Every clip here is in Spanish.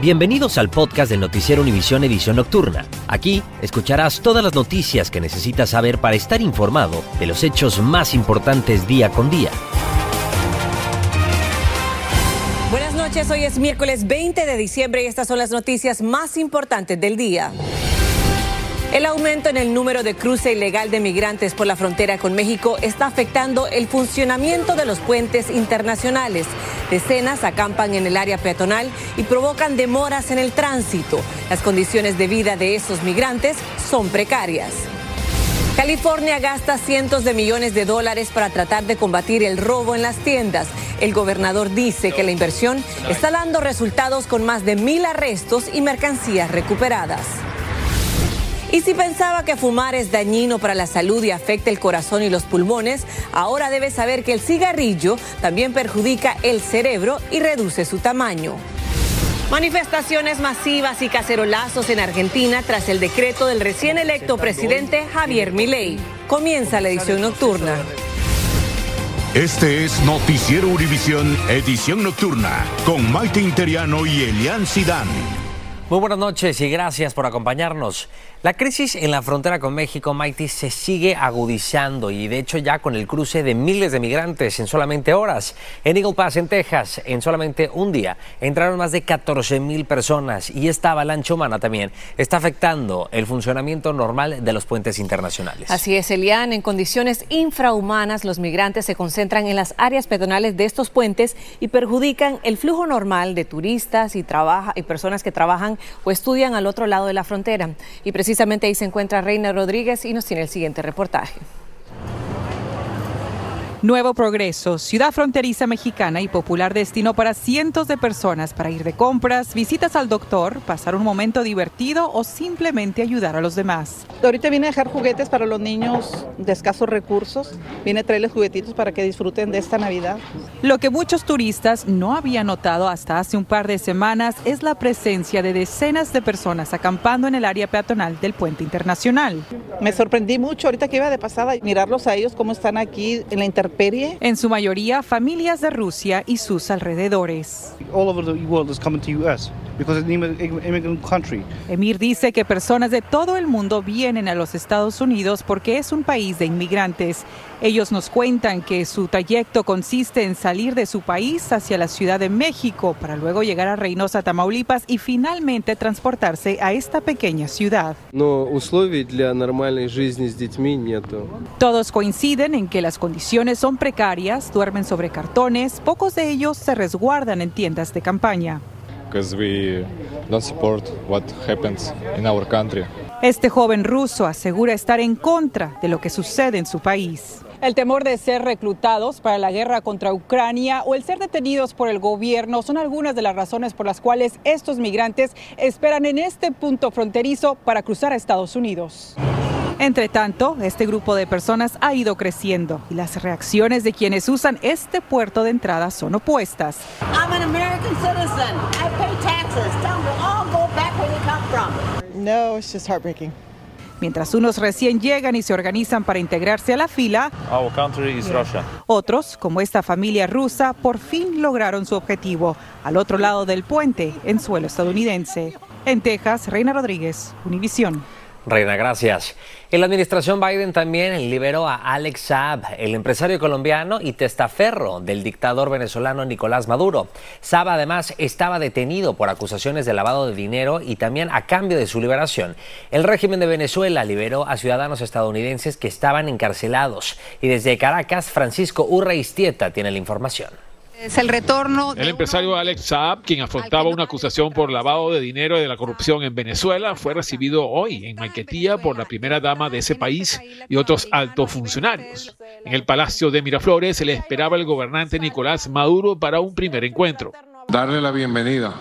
Bienvenidos al podcast del Noticiero Univisión Edición Nocturna. Aquí escucharás todas las noticias que necesitas saber para estar informado de los hechos más importantes día con día. Buenas noches, hoy es miércoles 20 de diciembre y estas son las noticias más importantes del día. El aumento en el número de cruce ilegal de migrantes por la frontera con México está afectando el funcionamiento de los puentes internacionales. Decenas acampan en el área peatonal y provocan demoras en el tránsito. Las condiciones de vida de esos migrantes son precarias. California gasta cientos de millones de dólares para tratar de combatir el robo en las tiendas. El gobernador dice que la inversión está dando resultados con más de mil arrestos y mercancías recuperadas. Y si pensaba que fumar es dañino para la salud y afecta el corazón y los pulmones, ahora debe saber que el cigarrillo también perjudica el cerebro y reduce su tamaño. Manifestaciones masivas y cacerolazos en Argentina tras el decreto del recién electo presidente Javier Milei. Comienza la edición nocturna. Este es Noticiero Univisión, edición nocturna, con Maite Interiano y Elian Sidán. Muy buenas noches y gracias por acompañarnos. La crisis en la frontera con México, Mighty, se sigue agudizando y de hecho ya con el cruce de miles de migrantes en solamente horas. En Eagle Pass, en Texas, en solamente un día, entraron más de 14 mil personas y esta avalancha humana también está afectando el funcionamiento normal de los puentes internacionales. Así es, Elian, en condiciones infrahumanas los migrantes se concentran en las áreas pedonales de estos puentes y perjudican el flujo normal de turistas y, trabaja, y personas que trabajan o estudian al otro lado de la frontera. Y precisamente ahí se encuentra Reina Rodríguez y nos tiene el siguiente reportaje. Nuevo Progreso, ciudad fronteriza mexicana y popular destino para cientos de personas para ir de compras, visitas al doctor, pasar un momento divertido o simplemente ayudar a los demás. Ahorita viene a dejar juguetes para los niños de escasos recursos, viene a traerles juguetitos para que disfruten de esta Navidad. Lo que muchos turistas no habían notado hasta hace un par de semanas es la presencia de decenas de personas acampando en el área peatonal del puente internacional. Me sorprendí mucho ahorita que iba de pasada mirarlos a ellos cómo están aquí en la inter en su mayoría, familias de Rusia y sus alrededores. Emir dice que personas de todo el mundo vienen a los Estados Unidos porque es un país de inmigrantes. Ellos nos cuentan que su trayecto consiste en salir de su país hacia la Ciudad de México para luego llegar a Reynosa, Tamaulipas y finalmente transportarse a esta pequeña ciudad. Todos coinciden en que las condiciones son precarias, duermen sobre cartones, pocos de ellos se resguardan en tiendas de campaña. Este joven ruso asegura estar en contra de lo que sucede en su país. El temor de ser reclutados para la guerra contra Ucrania o el ser detenidos por el gobierno son algunas de las razones por las cuales estos migrantes esperan en este punto fronterizo para cruzar a Estados Unidos. Entre tanto, este grupo de personas ha ido creciendo y las reacciones de quienes usan este puerto de entrada son opuestas. No, it's just heartbreaking. Mientras unos recién llegan y se organizan para integrarse a la fila, otros, como esta familia rusa, por fin lograron su objetivo, al otro lado del puente, en suelo estadounidense. En Texas, Reina Rodríguez, Univisión. Reina, gracias. En la administración Biden también liberó a Alex Saab, el empresario colombiano y testaferro del dictador venezolano Nicolás Maduro. Saab además estaba detenido por acusaciones de lavado de dinero y también a cambio de su liberación. El régimen de Venezuela liberó a ciudadanos estadounidenses que estaban encarcelados. Y desde Caracas, Francisco Urreistieta tiene la información. Es el retorno. El empresario Alex Saab, quien afrontaba una acusación por lavado de dinero y de la corrupción en Venezuela, fue recibido hoy en Maiquetía por la primera dama de ese país y otros altos funcionarios. En el Palacio de Miraflores se le esperaba el gobernante Nicolás Maduro para un primer encuentro. Darle la bienvenida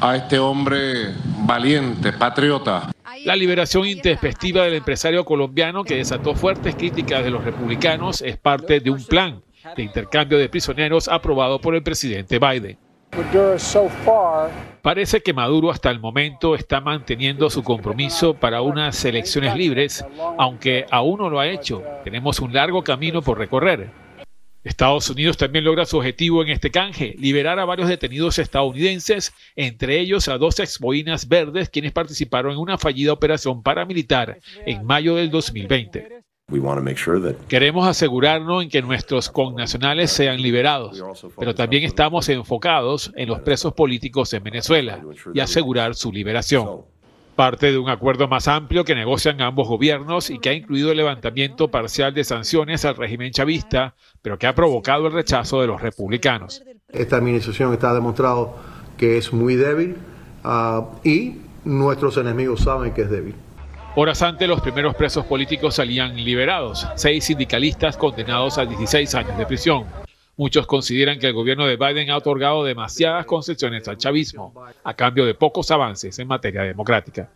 a este hombre valiente, patriota. La liberación intempestiva del empresario colombiano que desató fuertes críticas de los republicanos es parte de un plan de intercambio de prisioneros aprobado por el presidente Biden. Parece que Maduro hasta el momento está manteniendo su compromiso para unas elecciones libres, aunque aún no lo ha hecho. Tenemos un largo camino por recorrer. Estados Unidos también logra su objetivo en este canje, liberar a varios detenidos estadounidenses, entre ellos a dos exboinas verdes quienes participaron en una fallida operación paramilitar en mayo del 2020. Queremos asegurarnos en que nuestros connacionales sean liberados, pero también estamos enfocados en los presos políticos en Venezuela y asegurar su liberación. Parte de un acuerdo más amplio que negocian ambos gobiernos y que ha incluido el levantamiento parcial de sanciones al régimen chavista, pero que ha provocado el rechazo de los republicanos. Esta administración está demostrado que es muy débil ah, y nuestros enemigos saben que es débil. Horas antes, los primeros presos políticos salían liberados, seis sindicalistas condenados a 16 años de prisión. Muchos consideran que el gobierno de Biden ha otorgado demasiadas concesiones al chavismo, a cambio de pocos avances en materia democrática.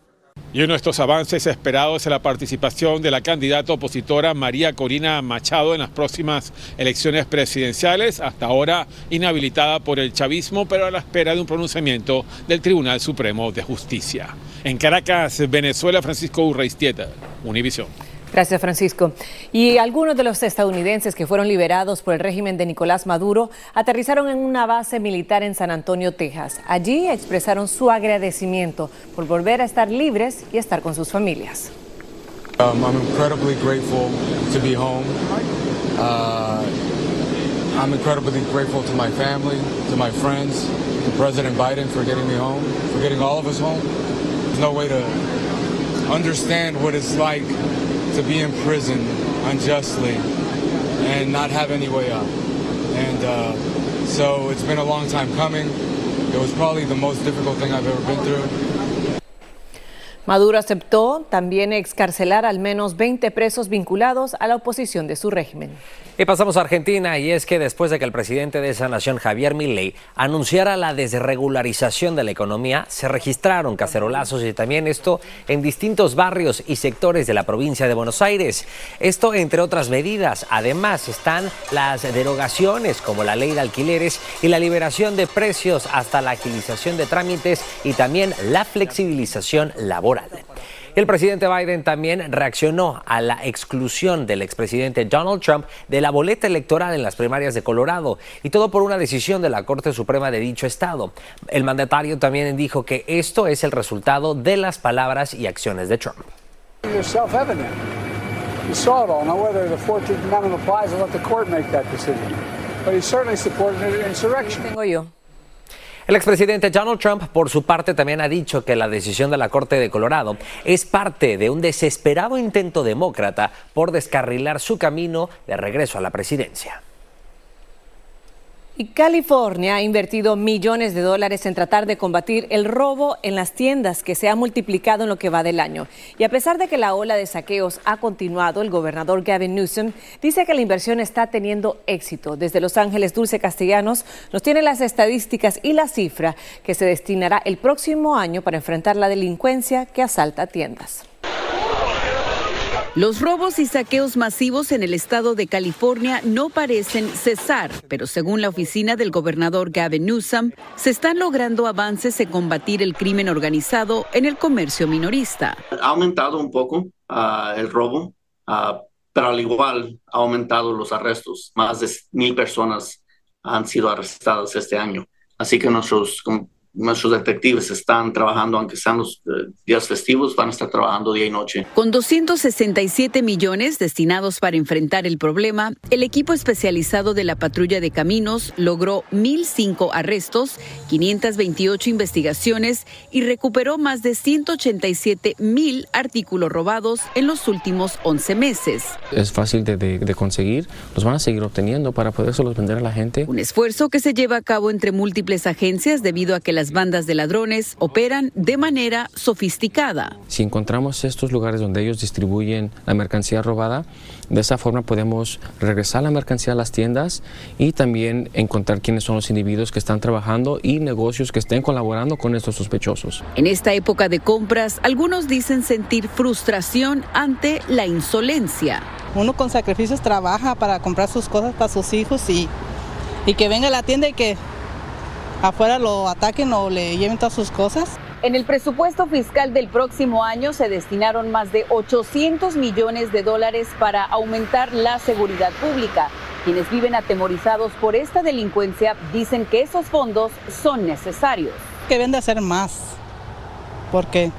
Y uno de estos avances esperados es la participación de la candidata opositora María Corina Machado en las próximas elecciones presidenciales, hasta ahora inhabilitada por el chavismo, pero a la espera de un pronunciamiento del Tribunal Supremo de Justicia. En Caracas, Venezuela, Francisco Urreistieta, Univisión. Gracias, Francisco. Y algunos de los estadounidenses que fueron liberados por el régimen de Nicolás Maduro aterrizaron en una base militar en San Antonio, Texas. Allí expresaron su agradecimiento por volver a estar libres y estar con sus familias. Um, I'm incredibly grateful to be home. Uh, I'm incredibly grateful to my family, to my friends, to President Biden for getting me home, for getting all of us home. There's no way to understand what it's like to be in prison unjustly and not have any way out. And uh, so it's been a long time coming. It was probably the most difficult thing I've ever been through. Maduro aceptó también excarcelar al menos 20 presos vinculados a la oposición de su régimen. Y pasamos a Argentina y es que después de que el presidente de esa nación, Javier Milei, anunciara la desregularización de la economía, se registraron cacerolazos y también esto en distintos barrios y sectores de la provincia de Buenos Aires. Esto entre otras medidas. Además están las derogaciones como la ley de alquileres y la liberación de precios hasta la agilización de trámites y también la flexibilización laboral. El presidente Biden también reaccionó a la exclusión del expresidente Donald Trump de la boleta electoral en las primarias de Colorado y todo por una decisión de la Corte Suprema de dicho estado. El mandatario también dijo que esto es el resultado de las palabras y acciones de Trump. Tengo yo. El expresidente Donald Trump, por su parte, también ha dicho que la decisión de la Corte de Colorado es parte de un desesperado intento demócrata por descarrilar su camino de regreso a la presidencia. Y California ha invertido millones de dólares en tratar de combatir el robo en las tiendas que se ha multiplicado en lo que va del año. Y a pesar de que la ola de saqueos ha continuado, el gobernador Gavin Newsom dice que la inversión está teniendo éxito. Desde Los Ángeles, Dulce Castellanos nos tiene las estadísticas y la cifra que se destinará el próximo año para enfrentar la delincuencia que asalta tiendas. Los robos y saqueos masivos en el estado de California no parecen cesar, pero según la oficina del gobernador Gavin Newsom, se están logrando avances en combatir el crimen organizado en el comercio minorista. Ha aumentado un poco ah, el robo, ah, pero al igual ha aumentado los arrestos. Más de mil personas han sido arrestadas este año. Así que nuestros nuestros detectives están trabajando, aunque sean los eh, días festivos, van a estar trabajando día y noche. Con 267 millones destinados para enfrentar el problema, el equipo especializado de la patrulla de caminos logró 1.005 arrestos, 528 investigaciones y recuperó más de 187 mil artículos robados en los últimos 11 meses. Es fácil de, de, de conseguir, los van a seguir obteniendo para podérselos vender a la gente. Un esfuerzo que se lleva a cabo entre múltiples agencias debido a que las bandas de ladrones operan de manera sofisticada. Si encontramos estos lugares donde ellos distribuyen la mercancía robada, de esa forma podemos regresar la mercancía a las tiendas y también encontrar quiénes son los individuos que están trabajando y negocios que estén colaborando con estos sospechosos. En esta época de compras, algunos dicen sentir frustración ante la insolencia. Uno con sacrificios trabaja para comprar sus cosas para sus hijos y, y que venga a la tienda y que afuera lo ataquen o le lleven todas sus cosas. En el presupuesto fiscal del próximo año se destinaron más de 800 millones de dólares para aumentar la seguridad pública. Quienes viven atemorizados por esta delincuencia dicen que esos fondos son necesarios. Que deben de hacer más, porque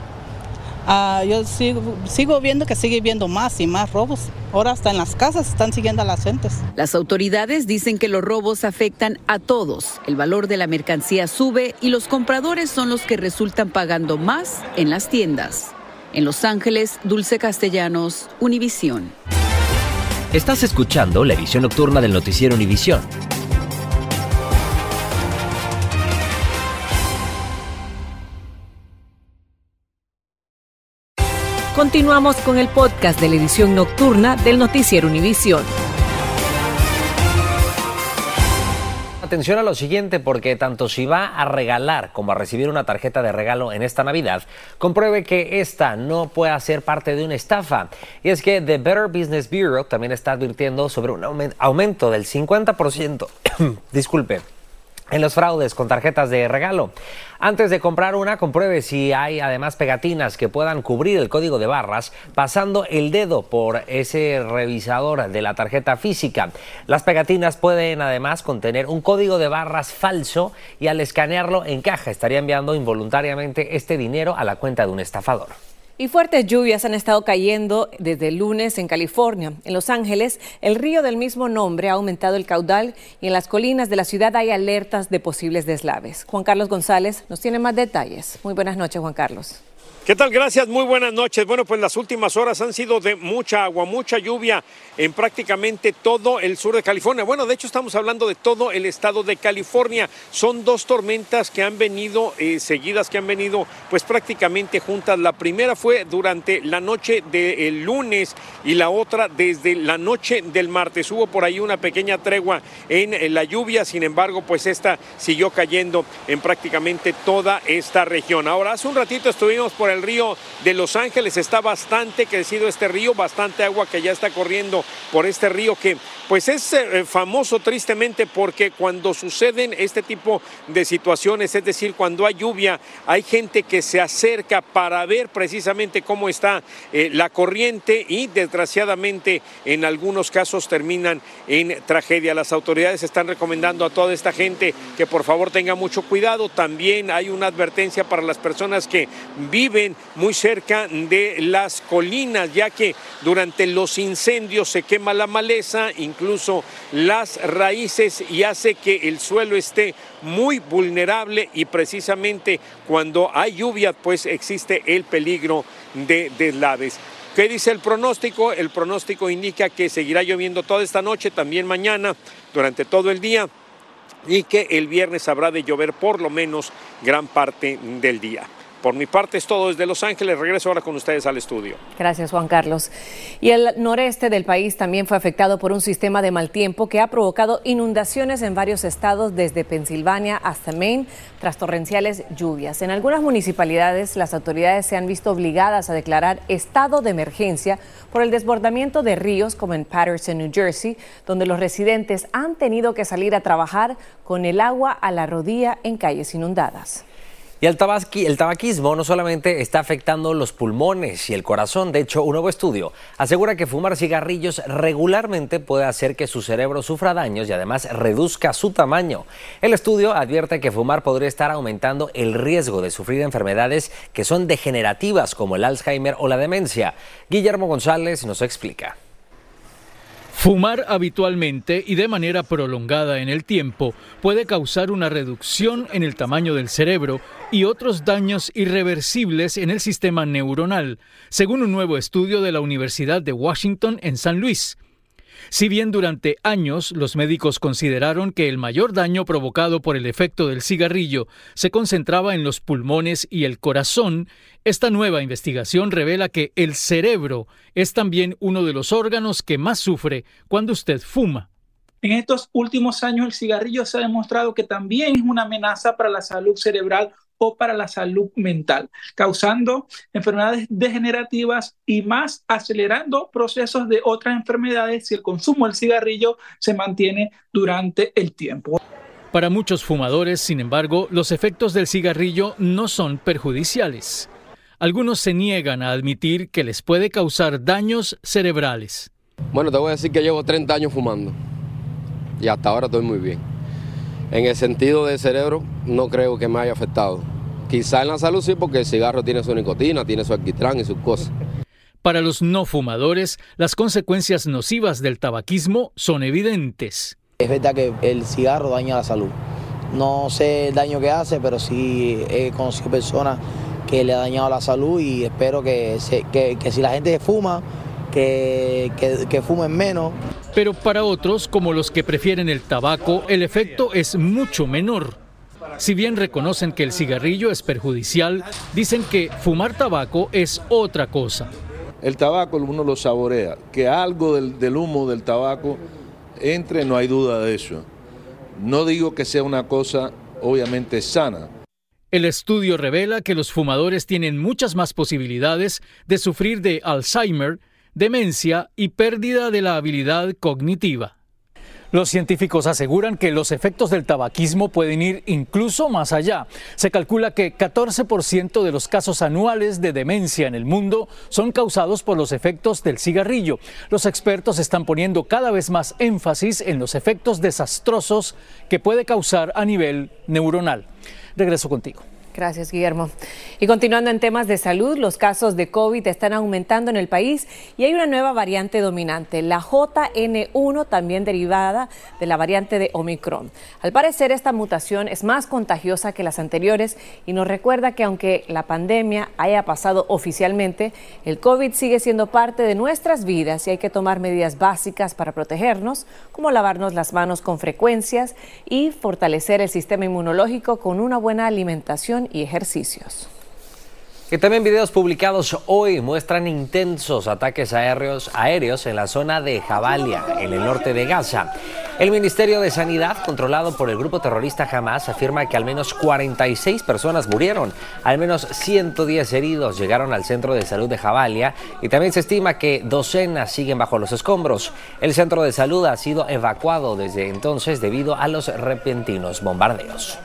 uh, yo sigo, sigo viendo que sigue viendo más y más robos. Ahora hasta en las casas están siguiendo a las gentes. Las autoridades dicen que los robos afectan a todos. El valor de la mercancía sube y los compradores son los que resultan pagando más en las tiendas. En Los Ángeles, Dulce Castellanos, Univisión. Estás escuchando la edición nocturna del noticiero Univisión. Continuamos con el podcast de la edición nocturna del noticiero Univisión. Atención a lo siguiente porque tanto si va a regalar como a recibir una tarjeta de regalo en esta Navidad, compruebe que esta no pueda ser parte de una estafa. Y es que The Better Business Bureau también está advirtiendo sobre un aumento del 50%, disculpe, en los fraudes con tarjetas de regalo. Antes de comprar una, compruebe si hay además pegatinas que puedan cubrir el código de barras pasando el dedo por ese revisador de la tarjeta física. Las pegatinas pueden además contener un código de barras falso y al escanearlo en caja estaría enviando involuntariamente este dinero a la cuenta de un estafador. Y fuertes lluvias han estado cayendo desde el lunes en California. En Los Ángeles, el río del mismo nombre ha aumentado el caudal y en las colinas de la ciudad hay alertas de posibles deslaves. Juan Carlos González nos tiene más detalles. Muy buenas noches, Juan Carlos. ¿Qué tal? Gracias, muy buenas noches. Bueno, pues las últimas horas han sido de mucha agua, mucha lluvia en prácticamente todo el sur de California. Bueno, de hecho estamos hablando de todo el estado de California. Son dos tormentas que han venido eh, seguidas, que han venido pues prácticamente juntas. La primera fue durante la noche del lunes y la otra desde la noche del martes. Hubo por ahí una pequeña tregua en, en la lluvia, sin embargo, pues esta siguió cayendo en prácticamente toda esta región. Ahora, hace un ratito estuvimos por el río de Los Ángeles. Está bastante crecido este río, bastante agua que ya está corriendo por este río que pues es eh, famoso tristemente porque cuando suceden este tipo de situaciones, es decir, cuando hay lluvia, hay gente que se acerca para ver precisamente cómo está eh, la corriente y desgraciadamente en algunos casos terminan en tragedia. Las autoridades están recomendando a toda esta gente que por favor tenga mucho cuidado. También hay una advertencia para las personas que viven muy cerca de las colinas, ya que durante los incendios se quema la maleza, incluso las raíces y hace que el suelo esté muy vulnerable y precisamente cuando hay lluvia pues existe el peligro de deslaves. ¿Qué dice el pronóstico? El pronóstico indica que seguirá lloviendo toda esta noche, también mañana, durante todo el día y que el viernes habrá de llover por lo menos gran parte del día. Por mi parte es todo desde Los Ángeles. Regreso ahora con ustedes al estudio. Gracias, Juan Carlos. Y el noreste del país también fue afectado por un sistema de mal tiempo que ha provocado inundaciones en varios estados, desde Pensilvania hasta Maine, tras torrenciales lluvias. En algunas municipalidades, las autoridades se han visto obligadas a declarar estado de emergencia por el desbordamiento de ríos, como en Patterson, New Jersey, donde los residentes han tenido que salir a trabajar con el agua a la rodilla en calles inundadas. Y el, el tabaquismo no solamente está afectando los pulmones y el corazón, de hecho un nuevo estudio asegura que fumar cigarrillos regularmente puede hacer que su cerebro sufra daños y además reduzca su tamaño. El estudio advierte que fumar podría estar aumentando el riesgo de sufrir enfermedades que son degenerativas como el Alzheimer o la demencia. Guillermo González nos explica. Fumar habitualmente y de manera prolongada en el tiempo puede causar una reducción en el tamaño del cerebro y otros daños irreversibles en el sistema neuronal, según un nuevo estudio de la Universidad de Washington en San Luis. Si bien durante años los médicos consideraron que el mayor daño provocado por el efecto del cigarrillo se concentraba en los pulmones y el corazón, esta nueva investigación revela que el cerebro es también uno de los órganos que más sufre cuando usted fuma. En estos últimos años el cigarrillo se ha demostrado que también es una amenaza para la salud cerebral o para la salud mental, causando enfermedades degenerativas y más acelerando procesos de otras enfermedades si el consumo del cigarrillo se mantiene durante el tiempo. Para muchos fumadores, sin embargo, los efectos del cigarrillo no son perjudiciales. Algunos se niegan a admitir que les puede causar daños cerebrales. Bueno, te voy a decir que llevo 30 años fumando y hasta ahora estoy muy bien. En el sentido del cerebro, no creo que me haya afectado. Quizá en la salud sí, porque el cigarro tiene su nicotina, tiene su alquitrán y sus cosas. Para los no fumadores, las consecuencias nocivas del tabaquismo son evidentes. Es verdad que el cigarro daña la salud. No sé el daño que hace, pero sí he conocido personas que le ha dañado la salud y espero que, que, si la gente fuma, que, que fumen menos. Pero para otros, como los que prefieren el tabaco, el efecto es mucho menor. Si bien reconocen que el cigarrillo es perjudicial, dicen que fumar tabaco es otra cosa. El tabaco uno lo saborea, que algo del, del humo del tabaco entre, no hay duda de eso. No digo que sea una cosa obviamente sana, el estudio revela que los fumadores tienen muchas más posibilidades de sufrir de Alzheimer, demencia y pérdida de la habilidad cognitiva. Los científicos aseguran que los efectos del tabaquismo pueden ir incluso más allá. Se calcula que 14% de los casos anuales de demencia en el mundo son causados por los efectos del cigarrillo. Los expertos están poniendo cada vez más énfasis en los efectos desastrosos que puede causar a nivel neuronal. Regreso contigo. Gracias, Guillermo. Y continuando en temas de salud, los casos de COVID están aumentando en el país y hay una nueva variante dominante, la JN1, también derivada de la variante de Omicron. Al parecer, esta mutación es más contagiosa que las anteriores y nos recuerda que aunque la pandemia haya pasado oficialmente, el COVID sigue siendo parte de nuestras vidas y hay que tomar medidas básicas para protegernos, como lavarnos las manos con frecuencias y fortalecer el sistema inmunológico con una buena alimentación y ejercicios. Y también videos publicados hoy muestran intensos ataques aéreos, aéreos en la zona de Jabalia, en el norte de Gaza. El Ministerio de Sanidad, controlado por el grupo terrorista Hamas, afirma que al menos 46 personas murieron, al menos 110 heridos llegaron al centro de salud de Jabalia y también se estima que docenas siguen bajo los escombros. El centro de salud ha sido evacuado desde entonces debido a los repentinos bombardeos.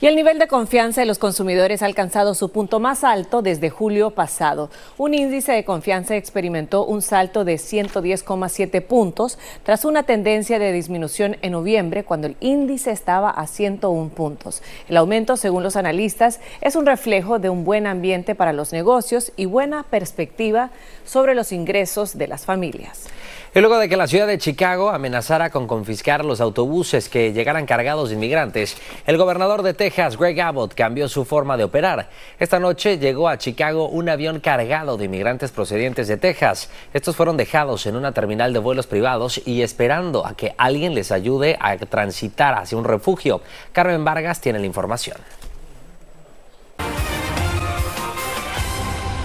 Y el nivel de confianza de los consumidores ha alcanzado su punto más alto desde julio pasado. Un índice de confianza experimentó un salto de 110,7 puntos tras una tendencia de disminución en noviembre cuando el índice estaba a 101 puntos. El aumento, según los analistas, es un reflejo de un buen ambiente para los negocios y buena perspectiva sobre los ingresos de las familias. Y luego de que la ciudad de Chicago amenazara con confiscar los autobuses que llegaran cargados de inmigrantes, el gobernador de Texas, Greg Abbott, cambió su forma de operar. Esta noche llegó a Chicago un avión cargado de inmigrantes procedentes de Texas. Estos fueron dejados en una terminal de vuelos privados y esperando a que alguien les ayude a transitar hacia un refugio. Carmen Vargas tiene la información.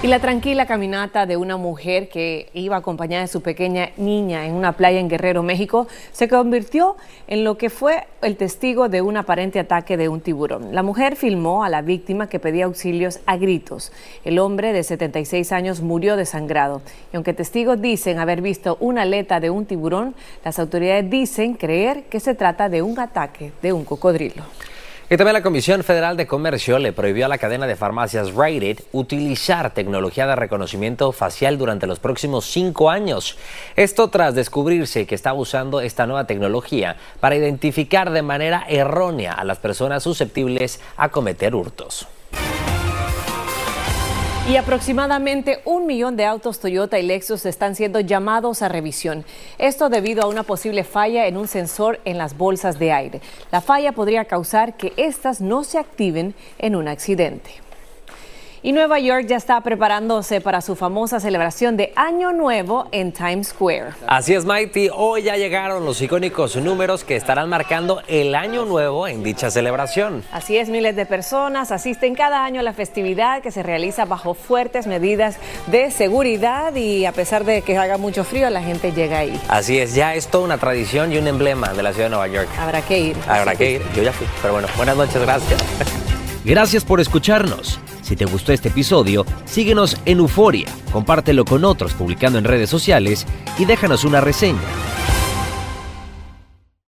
Y la tranquila caminata de una mujer que iba acompañada de su pequeña niña en una playa en Guerrero, México, se convirtió en lo que fue el testigo de un aparente ataque de un tiburón. La mujer filmó a la víctima que pedía auxilios a gritos. El hombre de 76 años murió desangrado. Y aunque testigos dicen haber visto una aleta de un tiburón, las autoridades dicen creer que se trata de un ataque de un cocodrilo. Y también la Comisión Federal de Comercio le prohibió a la cadena de farmacias Rite utilizar tecnología de reconocimiento facial durante los próximos cinco años. Esto tras descubrirse que está usando esta nueva tecnología para identificar de manera errónea a las personas susceptibles a cometer hurtos. Y aproximadamente un millón de autos Toyota y Lexus están siendo llamados a revisión. Esto debido a una posible falla en un sensor en las bolsas de aire. La falla podría causar que éstas no se activen en un accidente. Y Nueva York ya está preparándose para su famosa celebración de Año Nuevo en Times Square. Así es, Mighty. Hoy ya llegaron los icónicos números que estarán marcando el Año Nuevo en dicha celebración. Así es, miles de personas asisten cada año a la festividad que se realiza bajo fuertes medidas de seguridad y a pesar de que haga mucho frío, la gente llega ahí. Así es, ya es toda una tradición y un emblema de la ciudad de Nueva York. Habrá que ir. Habrá que ir. Yo ya fui. Pero bueno, buenas noches, gracias. Gracias por escucharnos. Si te gustó este episodio, síguenos en Euforia, compártelo con otros publicando en redes sociales y déjanos una reseña.